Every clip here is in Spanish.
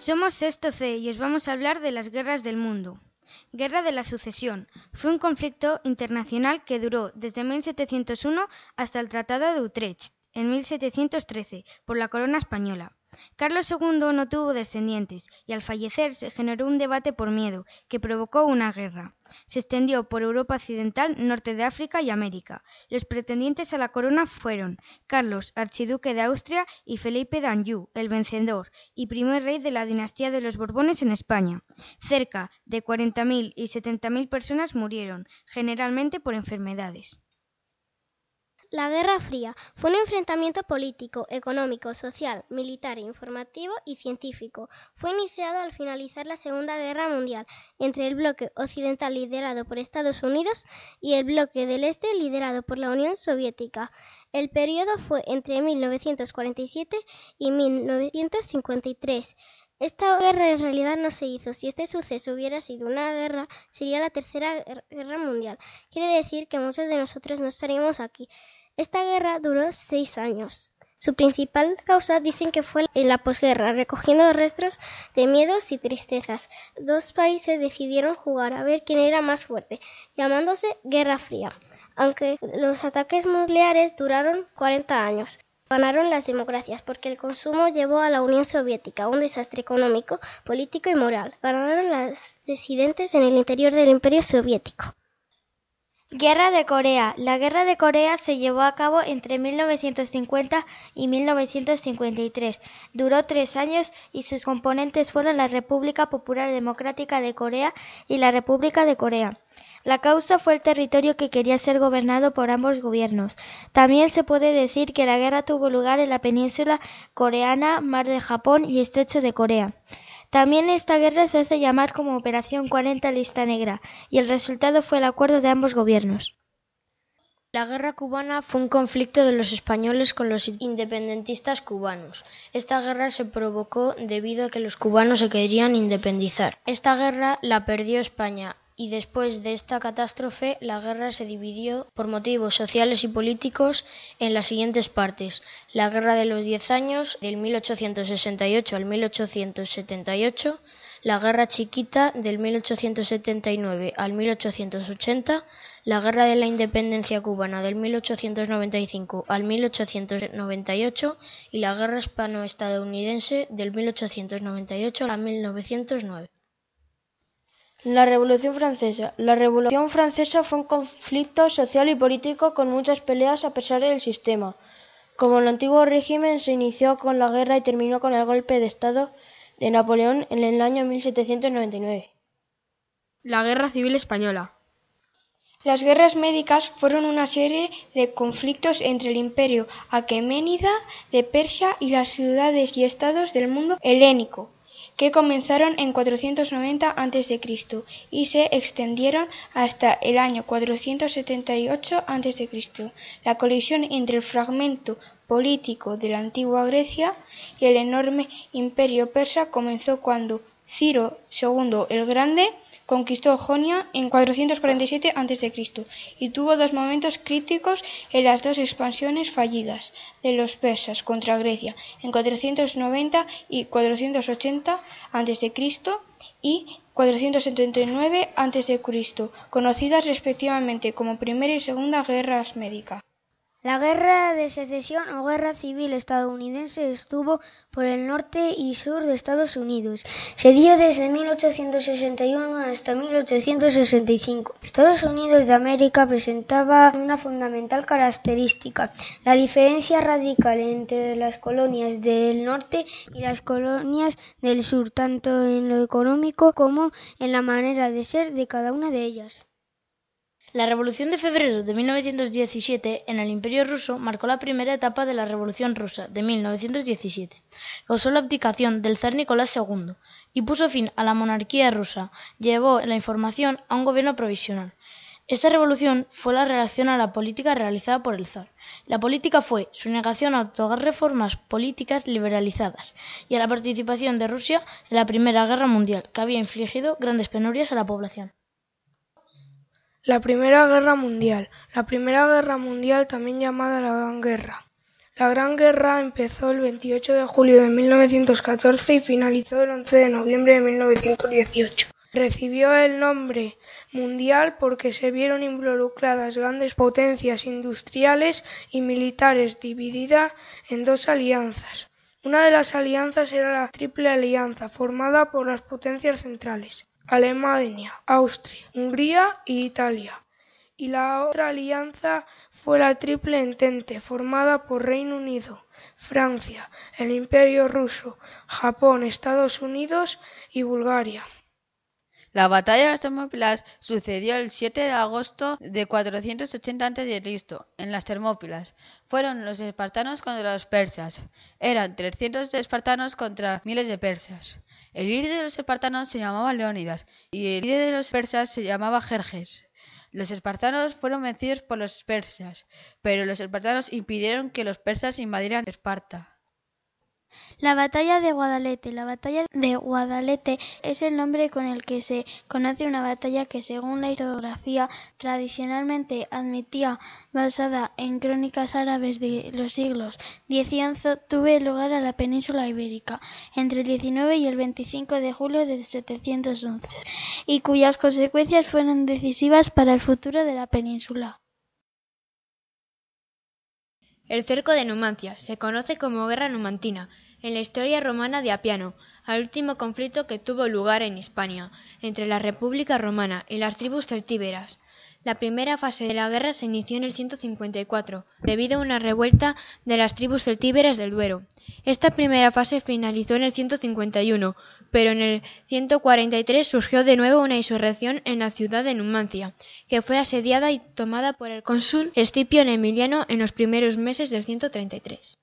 Somos Sexto C y os vamos a hablar de las guerras del mundo. Guerra de la Sucesión. Fue un conflicto internacional que duró desde 1701 hasta el Tratado de Utrecht, en 1713, por la corona española. Carlos II no tuvo descendientes y al fallecer se generó un debate por miedo, que provocó una guerra. Se extendió por Europa occidental, norte de África y América. Los pretendientes a la corona fueron Carlos, archiduque de Austria, y Felipe d'Anjou, el vencedor, y primer rey de la dinastía de los Borbones en España. Cerca de 40.000 y 70.000 personas murieron, generalmente por enfermedades. La Guerra Fría fue un enfrentamiento político, económico, social, militar, informativo y científico. Fue iniciado al finalizar la Segunda Guerra Mundial entre el bloque occidental liderado por Estados Unidos y el bloque del Este liderado por la Unión Soviética. El periodo fue entre 1947 y 1953. Esta guerra en realidad no se hizo. Si este suceso hubiera sido una guerra, sería la Tercera Guerra Mundial. Quiere decir que muchos de nosotros no estaríamos aquí. Esta guerra duró seis años. Su principal causa dicen que fue en la posguerra, recogiendo restos de miedos y tristezas. Dos países decidieron jugar a ver quién era más fuerte, llamándose Guerra Fría. Aunque los ataques nucleares duraron 40 años. Ganaron las democracias porque el consumo llevó a la Unión Soviética un desastre económico, político y moral. Ganaron las disidentes en el interior del Imperio Soviético. Guerra de Corea. La Guerra de Corea se llevó a cabo entre 1950 y 1953. Duró tres años y sus componentes fueron la República Popular Democrática de Corea y la República de Corea. La causa fue el territorio que quería ser gobernado por ambos gobiernos. También se puede decir que la guerra tuvo lugar en la península coreana, Mar de Japón y Estrecho de Corea. También esta guerra se hace llamar como Operación 40 Lista Negra, y el resultado fue el acuerdo de ambos gobiernos. La guerra cubana fue un conflicto de los españoles con los independentistas cubanos. Esta guerra se provocó debido a que los cubanos se querían independizar. Esta guerra la perdió España y después de esta catástrofe la guerra se dividió por motivos sociales y políticos en las siguientes partes. La Guerra de los Diez Años, del 1868 al 1878, la Guerra Chiquita, del 1879 al 1880, la Guerra de la Independencia Cubana, del 1895 al 1898, y la Guerra Hispano-Estadounidense, del 1898 a 1909. La Revolución Francesa. La Revolución Francesa fue un conflicto social y político con muchas peleas a pesar del sistema. Como el antiguo régimen se inició con la guerra y terminó con el golpe de Estado de Napoleón en el año 1799. La Guerra Civil Española. Las guerras médicas fueron una serie de conflictos entre el imperio aqueménida de Persia y las ciudades y estados del mundo helénico que comenzaron en 490 a.C. y se extendieron hasta el año 478 a.C. La colisión entre el fragmento político de la antigua Grecia y el enorme imperio persa comenzó cuando Ciro II el Grande conquistó Jonia en 447 a.C. y tuvo dos momentos críticos en las dos expansiones fallidas de los persas contra Grecia en 490 y 480 a.C. y 479 a.C., conocidas respectivamente como Primera y Segunda Guerras Médicas. La Guerra de Secesión o Guerra Civil estadounidense estuvo por el norte y sur de Estados Unidos. Se dio desde 1861 hasta 1865. Estados Unidos de América presentaba una fundamental característica, la diferencia radical entre las colonias del norte y las colonias del sur, tanto en lo económico como en la manera de ser de cada una de ellas. La Revolución de Febrero de 1917 en el Imperio ruso marcó la primera etapa de la Revolución rusa de 1917. Causó la abdicación del zar Nicolás II y puso fin a la monarquía rusa. Llevó la información a un gobierno provisional. Esta revolución fue la reacción a la política realizada por el zar. La política fue su negación a otorgar reformas políticas liberalizadas y a la participación de Rusia en la Primera Guerra Mundial, que había infligido grandes penurias a la población. La Primera Guerra Mundial. La Primera Guerra Mundial, también llamada la Gran Guerra. La Gran Guerra empezó el 28 de julio de 1914 y finalizó el 11 de noviembre de 1918. Recibió el nombre mundial porque se vieron involucradas grandes potencias industriales y militares divididas en dos alianzas. Una de las alianzas era la Triple Alianza, formada por las potencias centrales, Alemania, Austria, Hungría y Italia. Y la otra alianza fue la Triple Entente, formada por Reino Unido, Francia, el Imperio ruso, Japón, Estados Unidos y Bulgaria. La batalla de las Termópilas sucedió el 7 de agosto de 480 a.C. en las Termópilas. Fueron los espartanos contra los persas. Eran 300 espartanos contra miles de persas. El líder de los espartanos se llamaba Leónidas y el líder de los persas se llamaba Jerjes. Los espartanos fueron vencidos por los persas, pero los espartanos impidieron que los persas invadieran Esparta. La batalla de Guadalete. La batalla de Guadalete es el nombre con el que se conoce una batalla que, según la historiografía tradicionalmente admitida, basada en crónicas árabes de los siglos X y XI, tuvo lugar a la península ibérica entre el 19 y el 25 de julio de 711 y cuyas consecuencias fueron decisivas para el futuro de la península. El cerco de Numancia se conoce como Guerra Numantina en la historia romana de Apiano, al último conflicto que tuvo lugar en Hispania entre la República romana y las tribus celtíberas. La primera fase de la guerra se inició en el 154, debido a una revuelta de las tribus celtíberas del Duero. Esta primera fase finalizó en el 151, pero en el 143 surgió de nuevo una insurrección en la ciudad de Numancia, que fue asediada y tomada por el cónsul Escipión Emiliano en los primeros meses del 133.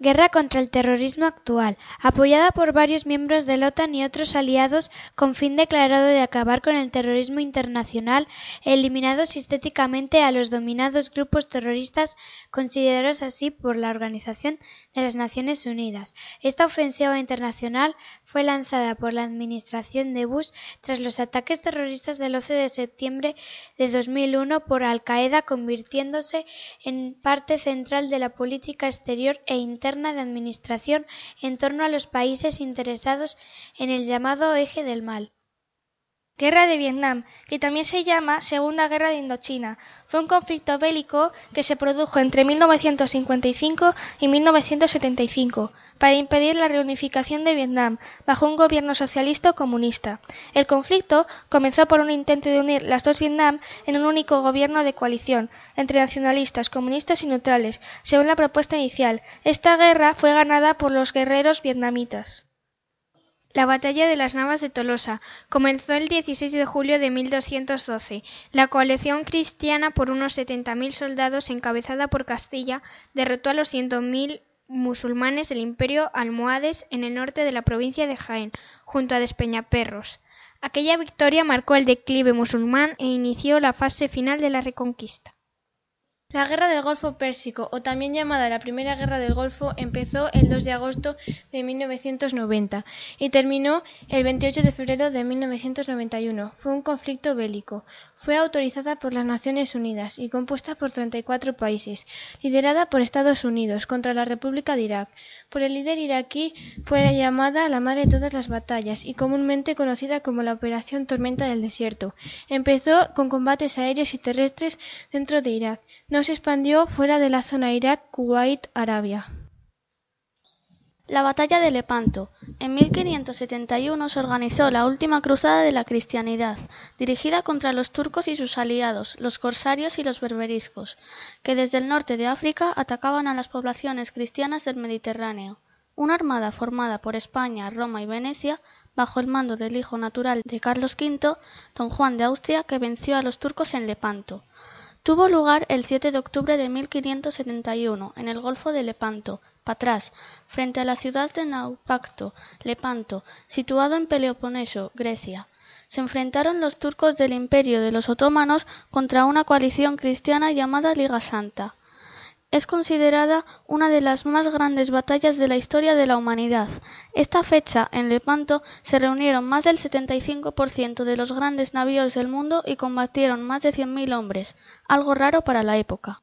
Guerra contra el terrorismo actual, apoyada por varios miembros de la OTAN y otros aliados con fin declarado de acabar con el terrorismo internacional, eliminando sistéticamente a los dominados grupos terroristas considerados así por la Organización de las Naciones Unidas. Esta ofensiva internacional fue lanzada por la administración de Bush tras los ataques terroristas del 11 de septiembre de 2001 por Al Qaeda, convirtiéndose en parte central de la política exterior e interna de administración en torno a los países interesados en el llamado eje del mal. Guerra de Vietnam, que también se llama Segunda Guerra de Indochina, fue un conflicto bélico que se produjo entre 1955 y 1975 para impedir la reunificación de Vietnam bajo un gobierno socialista o comunista. El conflicto comenzó por un intento de unir las dos Vietnam en un único gobierno de coalición entre nacionalistas, comunistas y neutrales, según la propuesta inicial. Esta guerra fue ganada por los guerreros vietnamitas. La batalla de las Navas de Tolosa comenzó el 16 de julio de 1212. La coalición cristiana por unos 70.000 soldados encabezada por Castilla derrotó a los 100.000 musulmanes del imperio almohades en el norte de la provincia de Jaén, junto a Despeñaperros. Aquella victoria marcó el declive musulmán e inició la fase final de la reconquista. La Guerra del Golfo Pérsico, o también llamada la Primera Guerra del Golfo, empezó el 2 de agosto de 1990 y terminó el 28 de febrero de 1991. Fue un conflicto bélico. Fue autorizada por las Naciones Unidas y compuesta por 34 países, liderada por Estados Unidos contra la República de Irak. Por el líder iraquí fue llamada la madre de todas las batallas y comúnmente conocida como la Operación Tormenta del Desierto. Empezó con combates aéreos y terrestres dentro de Irak. No se expandió fuera de la zona Irak-Kuwait-Arabia. La batalla de Lepanto. En 1571 se organizó la última cruzada de la cristianidad, dirigida contra los turcos y sus aliados, los corsarios y los berberiscos, que desde el norte de África atacaban a las poblaciones cristianas del Mediterráneo. Una armada formada por España, Roma y Venecia, bajo el mando del hijo natural de Carlos V, don Juan de Austria, que venció a los turcos en Lepanto. Tuvo lugar el 7 de octubre de 1571 en el Golfo de Lepanto, Patras, frente a la ciudad de Naupacto, Lepanto, situado en Peloponeso, Grecia. Se enfrentaron los turcos del Imperio de los Otomanos contra una coalición cristiana llamada Liga Santa. Es considerada una de las más grandes batallas de la historia de la humanidad. Esta fecha, en Lepanto, se reunieron más del 75% de los grandes navíos del mundo y combatieron más de 100.000 hombres, algo raro para la época.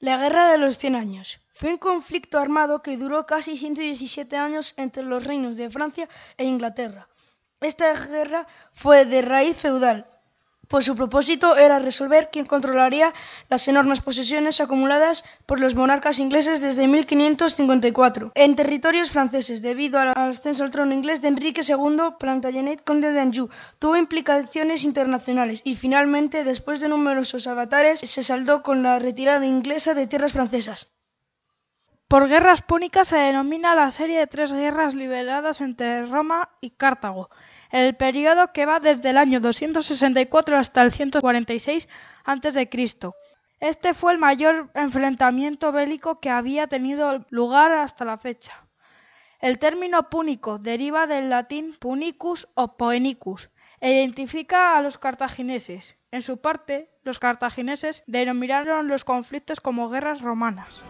La Guerra de los Cien Años fue un conflicto armado que duró casi 117 años entre los reinos de Francia e Inglaterra. Esta guerra fue de raíz feudal, pues su propósito era resolver quién controlaría las enormes posesiones acumuladas por los monarcas ingleses desde 1554 en territorios franceses debido al ascenso al trono inglés de Enrique II Plantagenet, conde de Anjou. Tuvo implicaciones internacionales y finalmente, después de numerosos avatares, se saldó con la retirada inglesa de tierras francesas. Por guerras púnicas se denomina la serie de tres guerras liberadas entre Roma y Cartago, el periodo que va desde el año 264 hasta el 146 a.C. Este fue el mayor enfrentamiento bélico que había tenido lugar hasta la fecha. El término púnico deriva del latín punicus o poenicus e identifica a los cartagineses. En su parte, los cartagineses denominaron los conflictos como guerras romanas.